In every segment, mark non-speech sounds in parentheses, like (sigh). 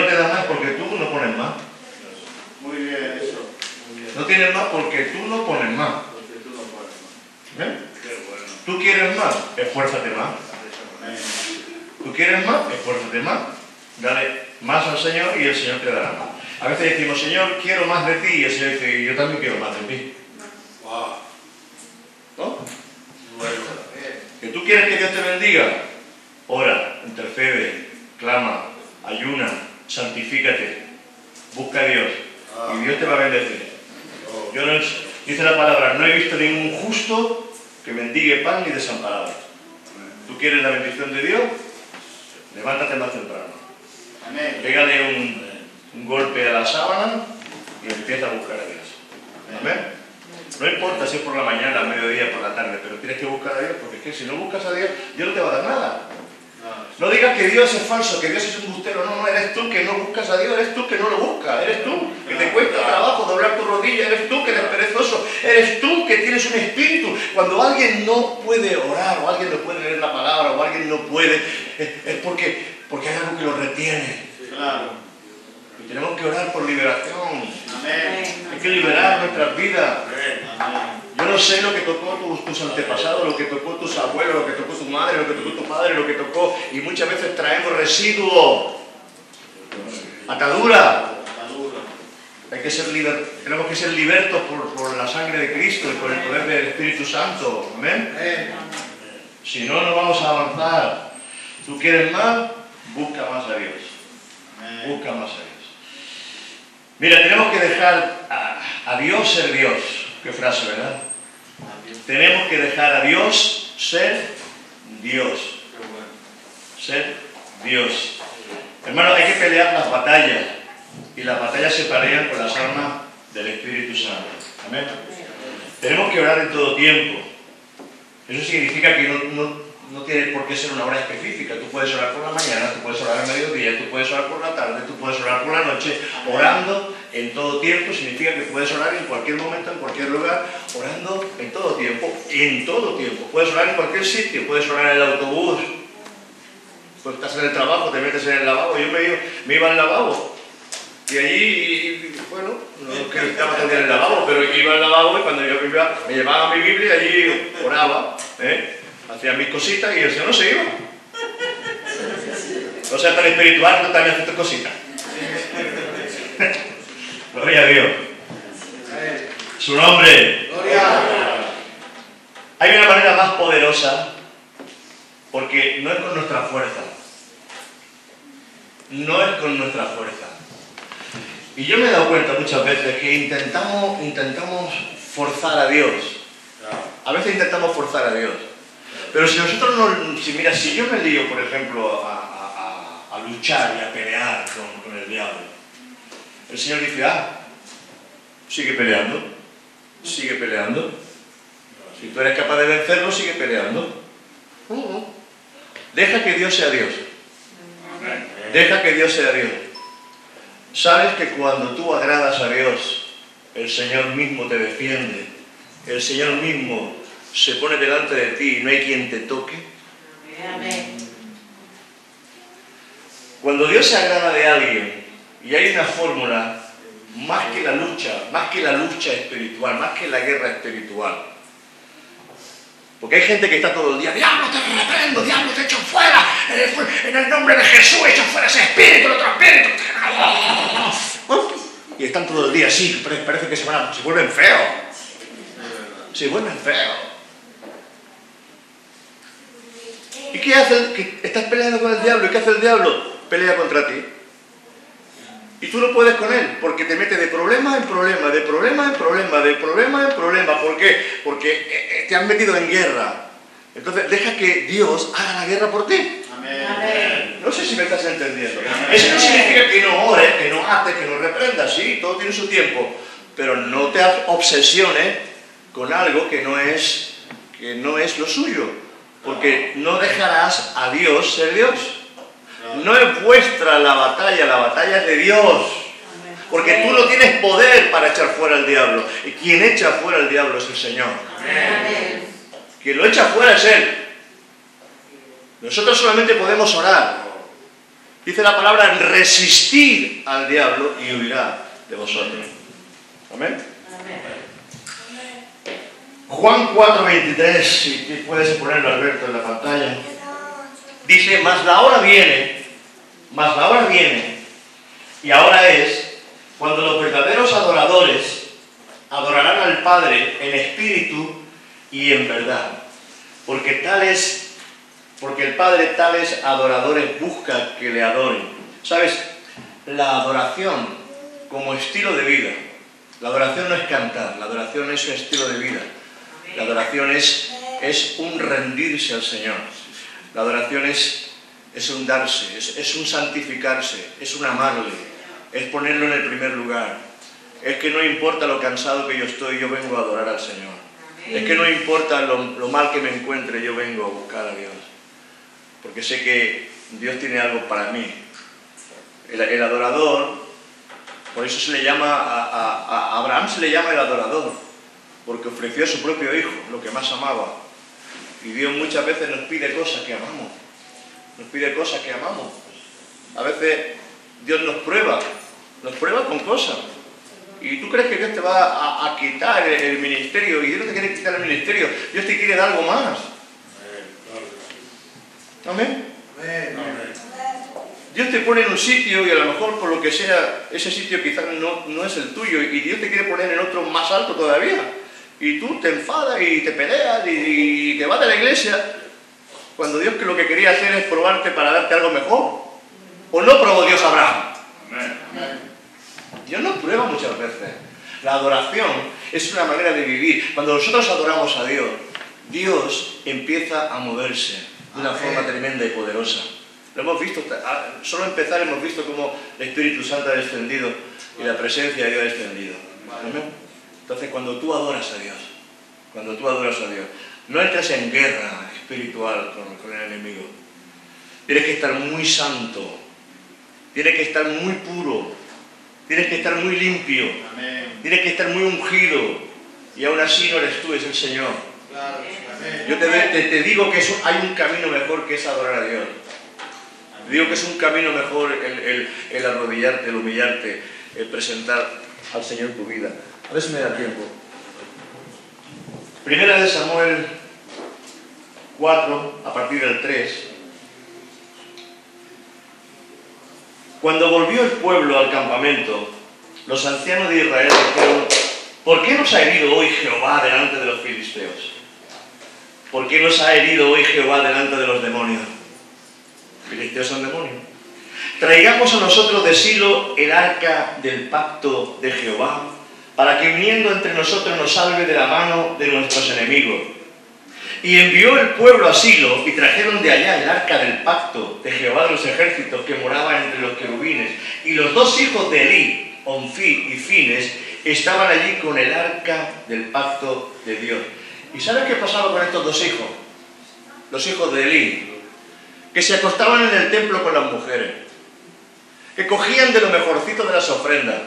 No te da más porque tú no pones más. Muy bien, eso. Muy bien. No tienes más porque tú no pones más. Porque tú no puedes más. Bueno. Tú quieres más, esfuérzate más. Tú quieres más, esfuérzate más. Dale más al Señor y el Señor te dará más. A veces decimos, Señor, quiero más de ti. Y el Señor dice, yo también quiero más de ti. Wow. ¿No? Bueno. ¿Que tú quieres que Dios te bendiga? Ora, intercede, clama, ayuna, santifícate, busca a Dios y Dios te va a bendecir. Oh. Yo no, dice la palabra, no he visto ningún justo que bendigue pan ni desamparado. ¿Tú quieres la bendición de Dios? Levántate más temprano. Pégale un, un golpe a la sábana y empieza a buscar a Dios. Amén. No importa si es por la mañana, al mediodía, por la tarde, pero tienes que buscar a Dios, porque es que si no buscas a Dios, Dios no te va a dar nada. No. Digas que Dios es falso, que Dios es un bustero. No, no, eres tú que no buscas a Dios, eres tú que no lo buscas, eres tú que te cuesta trabajo doblar tu rodilla, eres tú que eres perezoso, eres tú que tienes un espíritu. Cuando alguien no puede orar, o alguien no puede leer la palabra, o alguien no puede, es, es porque, porque hay algo que lo retiene. Claro. Y tenemos que orar por liberación. Amén. Hay que liberar nuestras vidas. Amén. Yo no sé lo que tocó tus, tus antepasados, lo que tocó tus abuelos, lo que tocó tu madre, lo que tocó tu padre, lo que tocó. Y muchas veces traemos residuo, atadura. Hay que ser liber- tenemos que ser libertos por, la sangre de Cristo y por el poder del Espíritu Santo. Amén. Si no, no vamos a avanzar. ¿Tú quieres más? Busca más a Dios. Busca más a Dios. Mira, tenemos que dejar a, a Dios ser Dios. Qué frase, ¿verdad? Tenemos que dejar a Dios ser Dios. Ser Dios. Hermano, hay que pelear las batallas. Y las batallas se pelean con las armas del Espíritu Santo. Amén. Tenemos que orar en todo tiempo. Eso significa que no, no, no tiene por qué ser una hora específica. Tú puedes orar por la mañana, tú puedes orar al mediodía, tú puedes orar por la tarde, tú puedes orar por la noche. Orando en todo tiempo significa que puedes orar en cualquier momento, en cualquier lugar, orando en todo tiempo, en todo tiempo. Puedes orar en cualquier sitio, puedes orar en el autobús, pues estás en el trabajo, te metes en el lavabo. Yo me iba, me iba al lavabo y allí, bueno, no que estaba todo en el lavabo, pero iba al lavabo y cuando yo iba, me llevaba mi Biblia allí oraba, ¿eh? hacía mis cositas y el Señor no se iba. No sea tan espiritual, pero también hace tus cositas. Gloria a Dios. Su nombre. Gloria. Hay una manera más poderosa porque no es con nuestra fuerza. No es con nuestra fuerza. Y yo me he dado cuenta muchas veces que intentamos, intentamos forzar a Dios. A veces intentamos forzar a Dios. Pero si nosotros no... Si, mira, si yo me lío, por ejemplo, a, a- a- a luchar y a pelear con, con el diablo, el Señor dice, ah, sigue peleando, sigue peleando. Si tú eres capaz de vencerlo, sigue peleando. Deja que Dios sea Dios. Deja que Dios sea Dios. Sabes que cuando tú agradas a Dios, el Señor mismo te defiende. El Señor mismo se pone delante de ti y no hay quien te toque. Cuando Dios se agrada de alguien y hay una fórmula, más que la lucha, más que la lucha espiritual, más que la guerra espiritual. Porque hay gente que está todo el día, diablo te reprendo, diablo te echo fuera, en el, nombre de Jesús echo fuera ese espíritu, el otro espíritu. (laughs) Y están todo el día así, pare- parece que se, van se vuelven feos. Se vuelven feos. ¿Y qué hace? el- que estás peleando con el diablo. ¿Y qué hace el diablo? Pelea contra ti. Y tú no puedes con él, porque te mete de problema en problema, de problema en problema, de problema en problema. ¿Por qué? Porque eh, eh, te han metido en guerra. Entonces, deja que Dios haga la guerra por ti. Amén. Amén. No sé si me estás entendiendo. Eso no significa que no ores, que no ates, que no reprendas. Sí, todo tiene su tiempo. Pero no te obsesiones con algo que no es, que no es lo suyo. Porque no dejarás a Dios ser Dios. No es vuestra la batalla, la batalla es de Dios. Porque tú no tienes poder para echar fuera al diablo. Y quien echa fuera al diablo es el Señor. Quien lo echa fuera es Él. Nosotros solamente podemos orar. Dice la palabra resistir al diablo y huirá de vosotros. Amén. Amén. Juan 4:23, si puedes ponerlo Alberto en la pantalla. Dice, mas la hora viene, mas la hora viene, y ahora es, cuando los verdaderos adoradores adorarán al Padre en espíritu y en verdad. Porque tales, porque el Padre tales adoradores busca que le adoren. ¿Sabes? La adoración como estilo de vida. La adoración no es cantar, la adoración es un estilo de vida. La adoración es, es un rendirse al Señor. La adoración es, es un darse, es, es un santificarse, es un amarle, es ponerlo en el primer lugar. Es que no importa lo cansado que yo estoy, yo vengo a adorar al Señor. Es que no importa lo, lo mal que me encuentre, yo vengo a buscar a Dios. Porque sé que Dios tiene algo para mí. El, el adorador, por eso se le llama, a, a- a Abraham se le llama el adorador, porque ofreció a su propio hijo, lo que más amaba. Y Dios muchas veces nos pide cosas que amamos. Nos pide cosas que amamos. A veces Dios nos prueba, nos prueba con cosas. Y tú crees que Dios te va a, quitar el, el ministerio, y Dios no te quiere quitar el ministerio, Dios te quiere dar algo más. Amén. Amén. Dios te pone en un sitio y a lo mejor por lo que sea, ese sitio quizás no, no es el tuyo y Dios te quiere poner en otro más alto todavía. Y tú te enfadas y te peleas y, y te vas de la iglesia cuando Dios que lo que quería hacer es probarte para darte algo mejor. ¿O no probó Dios a Abraham? Dios nos prueba muchas veces. La adoración es una manera de vivir. Cuando nosotros adoramos a Dios, Dios empieza a moverse de una Amén. forma tremenda y poderosa. Lo hemos visto, ah, solo empezar hemos visto cómo el Espíritu Santo ha descendido y la presencia de Dios ha descendido. Amén. Entonces, cuando tú adoras a Dios, cuando tú adoras a Dios, no entras en guerra espiritual con, con el enemigo. Tienes que estar muy santo, tienes que estar muy puro, tienes que estar muy limpio, Amén. tienes que estar muy ungido. Y aún así no eres tú, es el Señor. Claro, sí, amén. Yo te, te- te digo que eso- hay un camino mejor que es adorar a Dios. Te digo que es un camino mejor el, el- el arrodillarte, el humillarte, el presentar al Señor tu vida. A ver si me da tiempo. Primera de Samuel 4, a partir del 3. Cuando volvió el pueblo al campamento, los ancianos de Israel dijeron, ¿por qué nos ha herido hoy Jehová delante de los filisteos? ¿Por qué nos ha herido hoy Jehová delante de los demonios? Filisteos son demonios. Traigamos a nosotros de Silo el arca del pacto de Jehová, para que viniendo entre nosotros nos salve de la mano de nuestros enemigos. Y envió el pueblo a Silo y trajeron de allá el arca del pacto de Jehová de los ejércitos que moraba entre los querubines. Y los dos hijos de Elí, Onfi y Fines, estaban allí con el arca del pacto de Dios. ¿Y sabes qué pasaba con estos dos hijos? Los hijos de Elí, que se acostaban en el templo con las mujeres, que cogían de lo mejorcito de las ofrendas,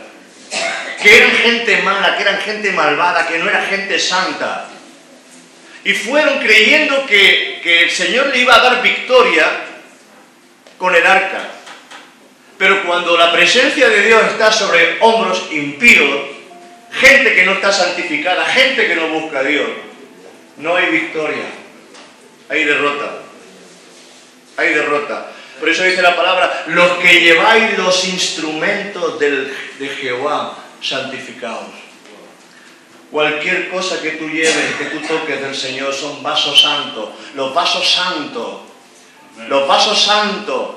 que eran gente mala, que eran gente malvada, que no era gente santa. Y fueron creyendo que, que el Señor le iba a dar victoria con el arca. Pero cuando la presencia de Dios está sobre hombros impíos, gente que no está santificada, gente que no busca a Dios, no hay victoria, hay derrota. Hay derrota. Por eso dice la palabra, los que lleváis los instrumentos del- de Jehová, santificados. Cualquier cosa que tú lleves, que tú toques del Señor, son vasos santos. Los vasos santos. Los vasos santos.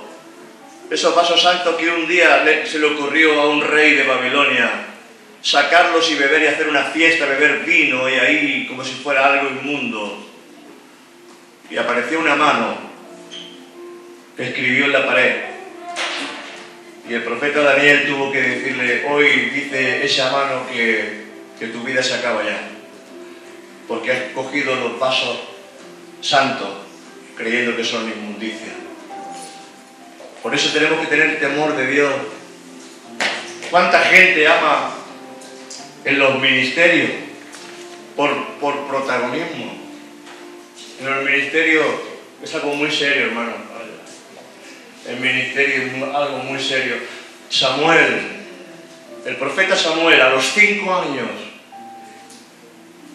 Esos vasos santos que un día se le ocurrió a un rey de Babilonia sacarlos y beber y hacer una fiesta, beber vino y ahí como si fuera algo inmundo. Y apareció una mano que escribió en la pared. Y el profeta Daniel tuvo que decirle, hoy dice esa mano que, que tu vida se acaba ya. Porque has cogido los vasos santos creyendo que son inmundicia. Por eso tenemos que tener temor de Dios. ¿Cuánta gente ama en los ministerios por, por protagonismo? En los ministerios es algo muy serio, hermano. El ministerio es algo muy serio. Samuel, el profeta Samuel, a los cinco años,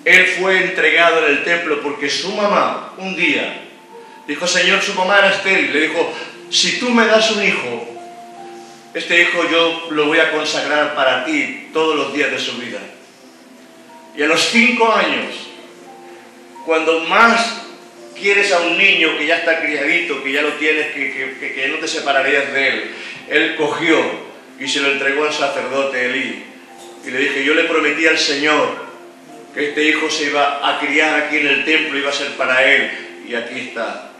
él fue entregado en el templo porque su mamá un día dijo, Señor, su mamá era estéril, le dijo, si tú me das un hijo, este hijo yo lo voy a consagrar para ti todos los días de su vida. Y a los cinco años, cuando más quieres a un niño que ya está criadito, que ya lo tienes, que, que- que- no te separarías de él, él cogió y se lo entregó al sacerdote Elí. Y le dije, yo le prometí al Señor que este hijo se iba a criar aquí en el templo, iba a ser para él. Y aquí está.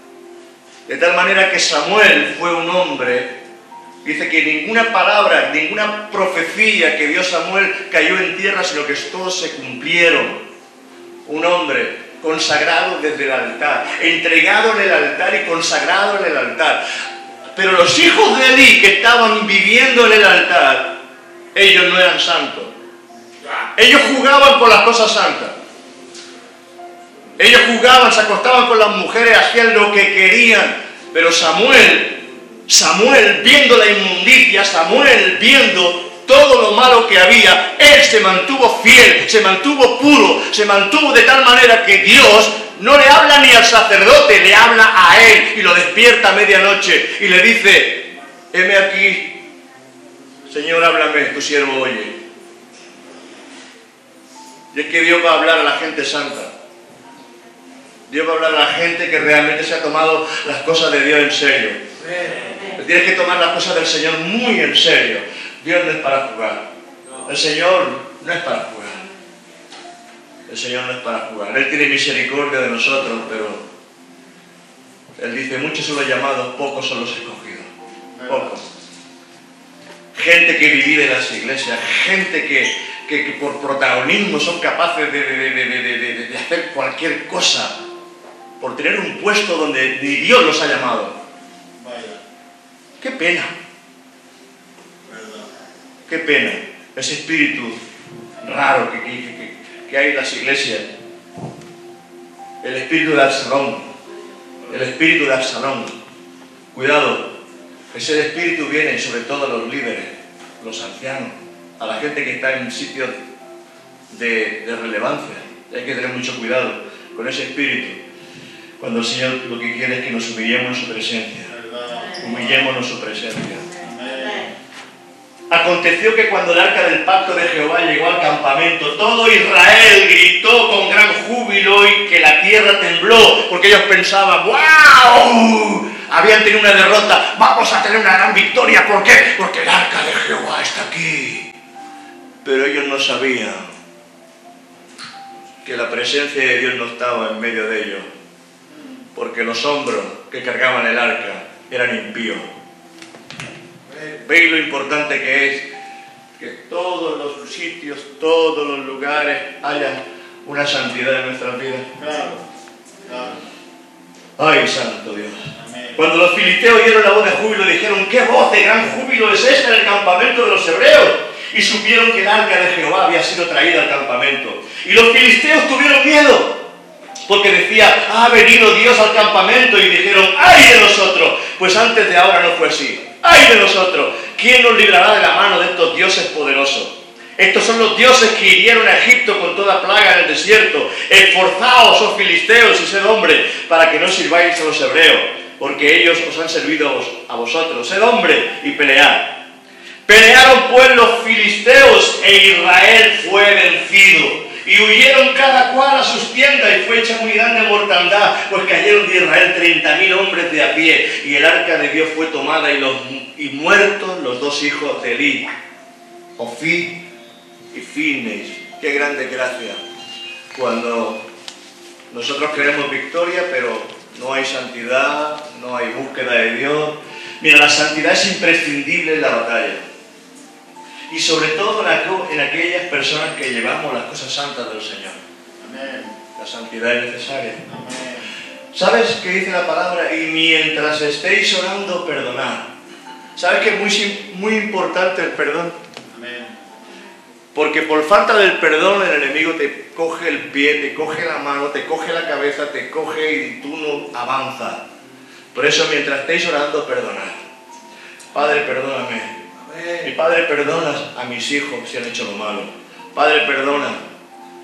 De tal manera que Samuel fue un hombre Dice que ninguna palabra, ninguna profecía que dio Samuel cayó en tierra, sino que todos se cumplieron. Un hombre consagrado desde el altar, entregado en el altar y consagrado en el altar. Pero los hijos de Elí que estaban viviendo en el altar, ellos no eran santos. Ellos jugaban con las cosas santas. Ellos jugaban, se acostaban con las mujeres, hacían lo que querían. Pero Samuel Samuel viendo la inmundicia, Samuel viendo todo lo malo que había, él se mantuvo fiel, se mantuvo puro, se mantuvo de tal manera que Dios no le habla ni al sacerdote, le habla a él y lo despierta a medianoche y le dice, heme aquí, Señor, háblame, tu siervo oye. Y es que Dios va a hablar a la gente santa. Dios va a hablar a la gente que realmente se ha tomado las cosas de Dios en serio. Tienes que tomar las cosas del Señor muy en serio. Dios no es para jugar. El Señor no es para jugar. El Señor no es para jugar. Él tiene misericordia de nosotros, pero Él dice, muchos son los llamados, pocos son los escogidos. Pocos. Gente que divide las iglesias, gente que, que- que por protagonismo son capaces de, de- de- de- hacer cualquier cosa, por tener un puesto donde ni Dios los ha llamado. Vaya, Qué pena. Qué pena ese espíritu raro que, que- que- que hay en las iglesias. El espíritu de Absalón. El espíritu de Absalón. Cuidado, ese espíritu viene sobre todo a los líderes, los ancianos, a la gente que está en sitios de, de relevancia. Hay que tener mucho cuidado con ese espíritu. Cuando el Señor lo que quiere es que nos humillemos en su presencia. Humillémonos en su presencia. Aconteció que cuando el arca del pacto de Jehová llegó al campamento, todo Israel gritó con gran júbilo y que la tierra tembló, porque ellos pensaban, ¡wow! Habían tenido una derrota, vamos a tener una gran victoria, ¿por qué? Porque el arca de Jehová está aquí. Pero ellos no sabían que la presencia de Dios no estaba en medio de ellos, porque los hombros que cargaban el arca eran impíos. Veis lo importante que es que todos los sitios, todos los lugares haya una santidad en nuestras vidas. Claro. Claro. Ay, santo Dios. Amén. Cuando los filisteos oyeron la voz de júbilo, dijeron, ¿qué voz de gran júbilo es esta en el campamento de los hebreos? Y supieron que el arca de Jehová había sido traída al campamento. Y los filisteos tuvieron miedo, porque decía, ha venido Dios al campamento. Y dijeron, ¡ay de nosotros! Pues antes de ahora no fue así. ¡Ay de nosotros! ¿Quién nos librará de la mano de estos dioses poderosos? Estos son los dioses que hirieron a Egipto con toda plaga en el desierto. Esforzaos, oh filisteos, y sed hombre, para que no sirváis a los hebreos, porque ellos os han servido a vosotros. Sed hombre y pelead. Pelearon pues los filisteos e Israel fue vencido. Y huyeron cada cual a sus tiendas y fue hecha muy grande mortandad, pues cayeron de Israel treinta mil hombres de a pie. Y el arca de Dios fue tomada y, los, y muertos los dos hijos de Eli, Ofí y Fines. Qué grande gracia. Cuando nosotros queremos victoria, pero no hay santidad, no hay búsqueda de Dios. Mira, la santidad es imprescindible en la batalla. Y sobre todo en, aqu- en aquellas personas que llevamos las cosas santas del Señor. Amén. La santidad es necesaria. Amén. ¿Sabes qué dice la palabra? Y mientras estéis orando, perdonad. ¿Sabes que es muy, muy importante el perdón? Amén. Porque por falta del perdón el enemigo te coge el pie, te coge la mano, te coge la cabeza, te coge y tú no avanzas. Por eso mientras estéis orando, perdonad. Padre, perdóname. Mi Padre, perdona a mis hijos si han hecho lo malo. Padre, perdona.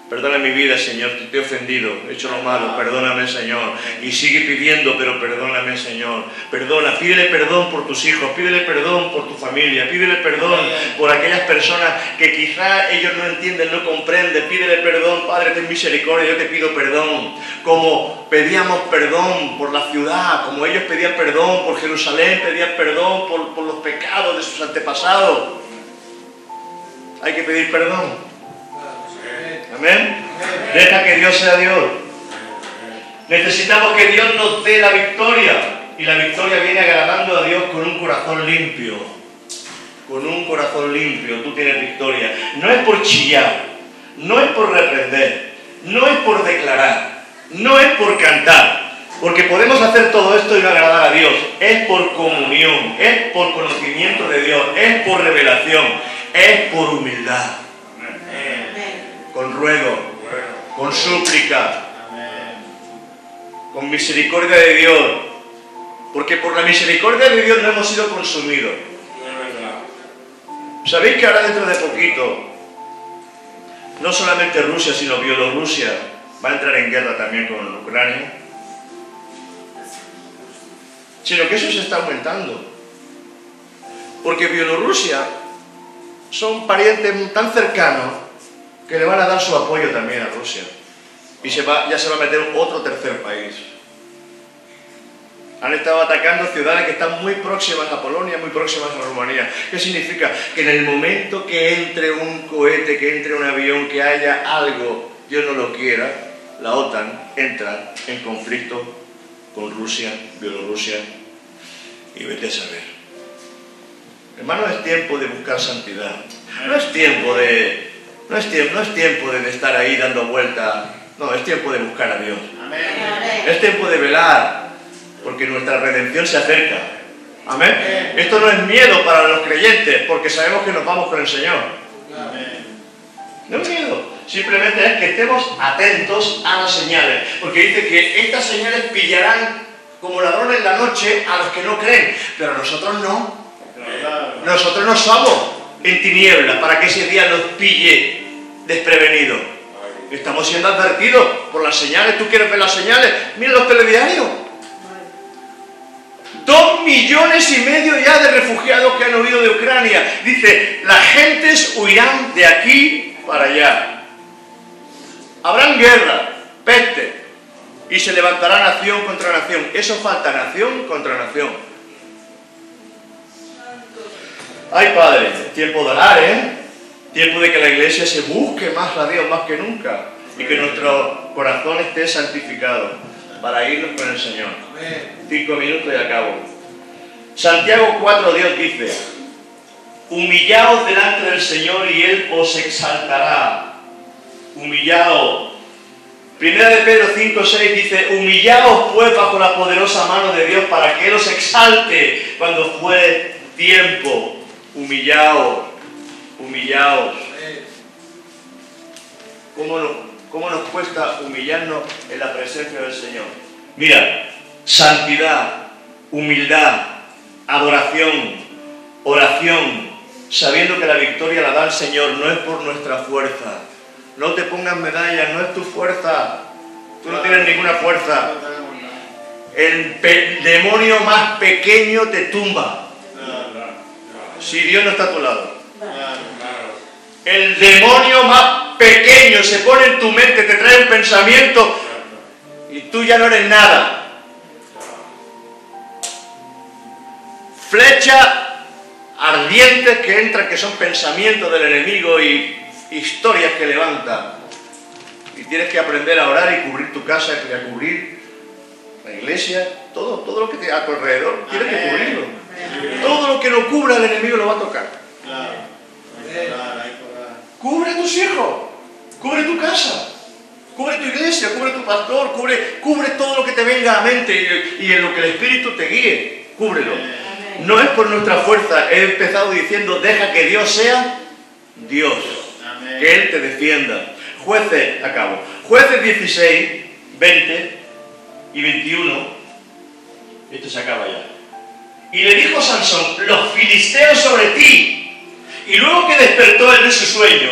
Perdona mi vida, Señor, te he ofendido, he hecho lo malo, perdóname, Señor. Y sigue pidiendo, pero perdóname, Señor. Perdona, pídele perdón por tus hijos, pídele perdón por tu familia, pídele perdón por aquellas personas que quizá ellos no entienden, no comprenden. Pídele perdón, Padre, ten misericordia, yo te pido perdón. Como pedíamos perdón por la ciudad, como ellos pedían perdón por Jerusalén, pedían perdón por, por los pecados de sus antepasados. Hay que pedir perdón. Amén. Deja que Dios sea Dios. Necesitamos que Dios nos dé la victoria. Y la victoria viene agradando a Dios con un corazón limpio. Con un corazón limpio tú tienes victoria. No es por chillar, no es por reprender, no es por declarar, no es por cantar. Porque podemos hacer todo esto y no agradar a Dios. Es por comunión, es por conocimiento de Dios, es por revelación, es por humildad con ruego, con súplica, con misericordia de Dios. Porque por la misericordia de Dios no hemos sido consumidos. ¿Sabéis que ahora dentro de poquito, no solamente Rusia, sino Bielorrusia va a entrar en guerra también con Ucrania? Sino que eso se está aumentando. Porque Bielorrusia son parientes tan cercanos que le van a dar su apoyo también a Rusia. Y se va, ya se va a meter otro tercer país. Han estado atacando ciudades que están muy próximas a Polonia, muy próximas a Rumanía. ¿Qué significa? Que en el momento que entre un cohete, que entre un avión, que haya algo, Dios no lo quiera, la OTAN entra en conflicto con Rusia, Bielorrusia y vete a saber. Hermano, es tiempo de buscar santidad. No es tiempo de no es, tiempo, no es tiempo de estar ahí dando vueltas. No, es tiempo de buscar a Dios. Es tiempo de velar, porque nuestra redención se acerca. Amén. Esto no es miedo para los creyentes, porque sabemos que nos vamos con el Señor. No es miedo, simplemente es que estemos atentos a las señales, porque dice que estas señales pillarán como ladrones en la noche a los que no creen, pero nosotros no. Nosotros no somos en tinieblas para que ese día nos pille desprevenido. Estamos siendo advertidos por las señales. ¿Tú quieres ver las señales? Mira los telediarios. Dos millones y medio ya de refugiados que han huido de Ucrania. Dice, las gentes huirán de aquí para allá. Habrán guerra, peste, y se levantará nación contra nación. Eso falta, nación contra nación. Ay, Padre, tiempo de orar, ¿eh? Tiempo de que la iglesia se busque más a Dios más que nunca y que nuestro corazón esté santificado para irnos con el Señor. Cinco minutos y acabo. Santiago 4, Dios dice, humillaos delante del Señor y Él os exaltará. Humillaos. Primera de Pedro 5, 6 dice, humillaos pues bajo la poderosa mano de Dios para que Él os exalte cuando fue tiempo. Humillaos, humillaos. ¿Cómo, ¿Cómo nos cuesta humillarnos en la presencia del Señor? Mira, santidad, humildad, adoración, oración, sabiendo que la victoria la da el Señor, no es por nuestra fuerza. No te pongas medallas, no es tu fuerza. Tú no tienes ninguna fuerza. El demonio más pequeño te tumba si Dios no está a tu lado. El demonio más pequeño se pone en tu mente, te trae un pensamiento y tú ya no eres nada. Flecha ardientes que entran, que son pensamientos del enemigo y historias que levanta. Y tienes que aprender a orar y cubrir tu casa y a cubrir la iglesia, todo, todo lo que te a tu alrededor, tienes que cubrirlo. Todo lo que no cubra el enemigo lo va a tocar. Cubre a tus hijos, cubre tu casa, cubre tu iglesia, cubre tu pastor, cubre, cubre todo lo que te venga a la mente y, en lo que el Espíritu te guíe, cúbrelo. No es por nuestra fuerza, he empezado diciendo, deja que Dios sea Dios, que Él te defienda. Jueces, acabo, jueces 16, 20 y 21, esto se acaba ya. Y le dijo Sansón, los filisteos sobre ti. Y luego que despertó él de su sueño,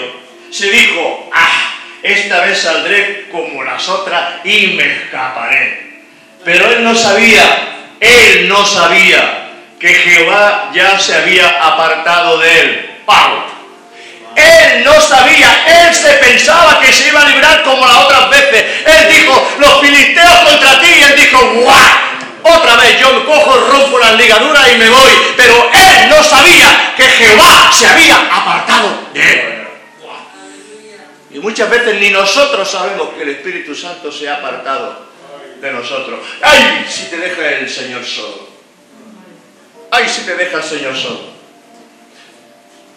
se dijo, ah, esta vez saldré como las otras y me escaparé. Pero él no sabía, él no sabía que Jehová ya se había apartado de él. Pablo. Él no sabía, él se pensaba que se iba a librar como las otras veces. Él dijo, los filisteos contra ti, y él dijo, ¡guau! Otra vez yo me cojo, rompo las ligaduras y me voy. Pero él no sabía que Jehová se había apartado de él. Y muchas veces ni nosotros sabemos que el Espíritu Santo se ha apartado de nosotros. ¡Ay! Si te deja el Señor solo. ¡Ay! Si te deja el Señor solo.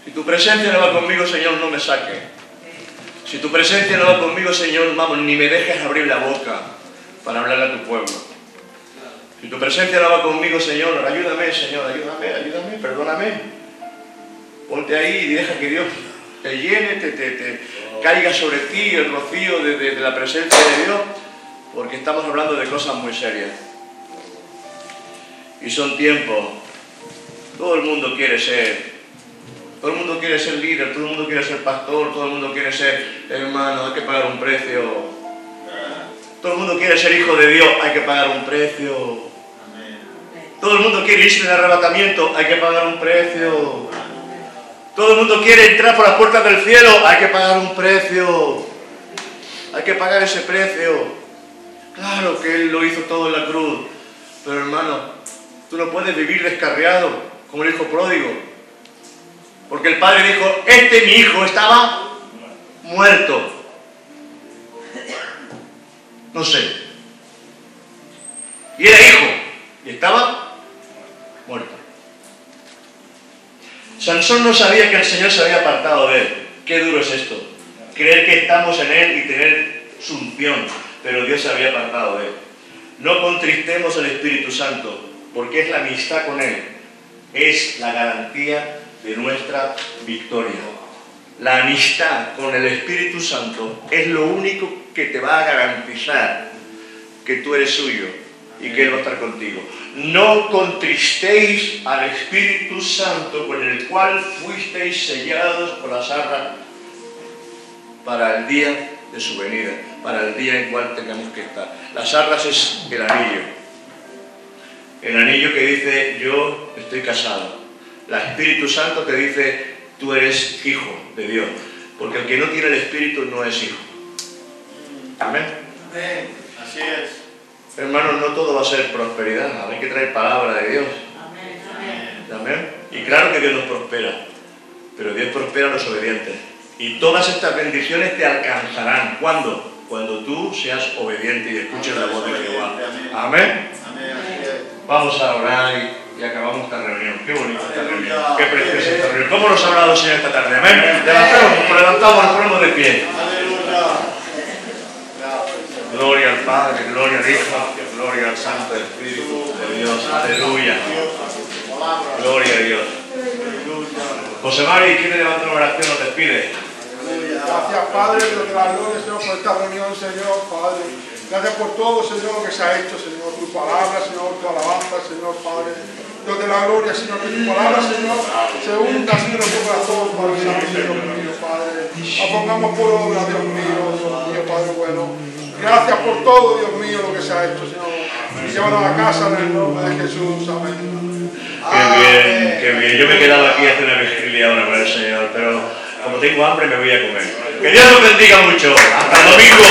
Si tu presencia no va conmigo, Señor, no me saque. Si tu presencia no va conmigo, Señor, vamos, ni me dejes abrir la boca para hablar a tu pueblo. Si tu presencia no va conmigo, Señor, ayúdame, Señor, ayúdame, ayúdame, perdóname. Ponte ahí y deja que Dios te llene, te, te, caiga sobre ti el rocío de, de la presencia de Dios, porque estamos hablando de cosas muy serias. Y son tiempos. Todo el mundo quiere ser todo el mundo quiere ser líder, todo el mundo quiere ser pastor, todo el mundo quiere ser hermano, hay que pagar un precio. Todo el mundo quiere ser hijo de Dios, hay que pagar un precio. Todo el mundo quiere irse en arrebatamiento, hay que pagar un precio. Todo el mundo quiere entrar por las puertas del cielo, hay que pagar un precio. Hay que pagar ese precio. Claro que Él lo hizo todo en la cruz. Pero hermano, tú no puedes vivir descarriado como el hijo pródigo. Porque el padre dijo, este mi hijo estaba muerto. No sé. Y era hijo. Y estaba muerto. Sansón no sabía que el Señor se había apartado de él. Qué duro es esto. Creer que estamos en él y tener su unción, pero Dios se había apartado de él. No contristemos al Espíritu Santo, porque es la amistad con él. Es la garantía de nuestra victoria. La amistad con el Espíritu Santo es lo único que te va a garantizar que tú eres suyo y que Él va a estar contigo. No contristéis al Espíritu Santo con el cual fuisteis sellados por las arras para el día de su venida, para el día en cual tengamos que estar. Las arras es el anillo. El anillo que dice yo estoy casado. El Espíritu Santo te dice tú eres hijo de Dios. Porque el que no tiene el Espíritu no es hijo. Amén. Amén. Así es. Hermanos, no todo va a ser prosperidad, hay que traer palabra de Dios. Amén. Amén. Y claro que Dios nos prospera, pero Dios prospera a los obedientes. Y todas estas bendiciones te alcanzarán. ¿Cuándo? Cuando tú seas obediente y escuches la voz de Jehová. Amén. Vamos a orar y, y acabamos esta reunión. Qué bonita esta reunión. Qué preciosa esta reunión. ¿Cómo nos ha hablado el Señor esta tarde? Amén. Levantamos, levantamos, nos ponemos de pie. Gloria al Padre, gloria al Hijo, gloria al Santo Espíritu de Dios. Aleluya. Gloria a Dios. José Mari, ¿quiere levantar una oración? Nos despide. Gracias, Padre, de la gloria, Señor, por esta reunión, Señor, Padre. Gracias por todo, Señor, lo que se ha hecho, Señor, tu palabra, Señor, tu alabanza, Señor, Padre. Dios de la gloria, Señor, que tu palabra, Señor, se hunda, Señor, en tu corazón, Padre Santo, Dios mío, Padre. La pongamos por obra, Dios mío, Dios mío, Padre bueno. Gracias por todo, Dios mío, lo que se ha hecho, Señor. Y llévanos a casa en el nombre de Jesús. Amén. Qué bien, qué bien. Yo me he quedado aquí a hacer una vigilia ahora con el Señor, pero como tengo hambre me voy a comer. Que Dios los bendiga mucho. Hasta el domingo.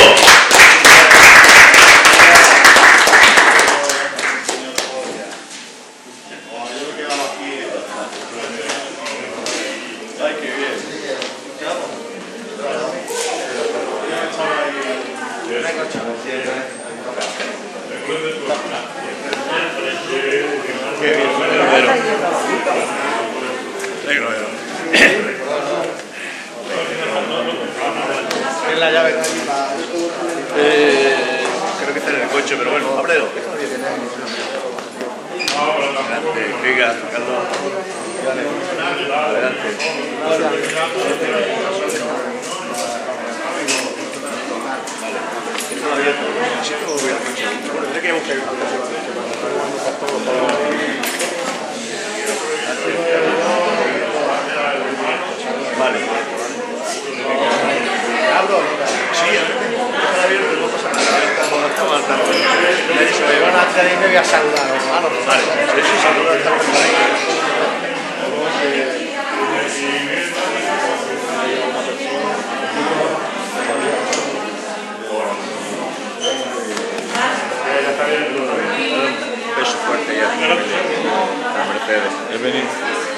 Oh, yo me quedaba aquí. Ay, qué bien. Qué bien, bueno, bueno. Venga. Es la llave. Eh, creo que está en el coche, pero bueno, ábrelo. Adelante, venga, Carlos. Adelante. Vale. ¿Abro? Sí, está abierto, no pasa nada. Está Me ha dicho, me iban a hacer y me voy a saludar. Vale, sí, sí, saludar. he venido,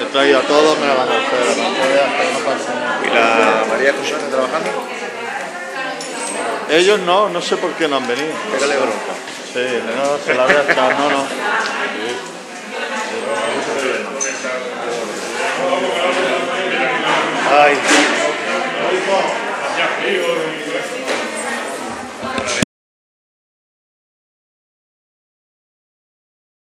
he traído a todos, me la van a hacer la pantalla hasta que no pasen. ¿Y la María José está trabajando? Ellos no, no sé por qué no han venido. Pégale bronca. Sí, no, se la voy no, no. Ay.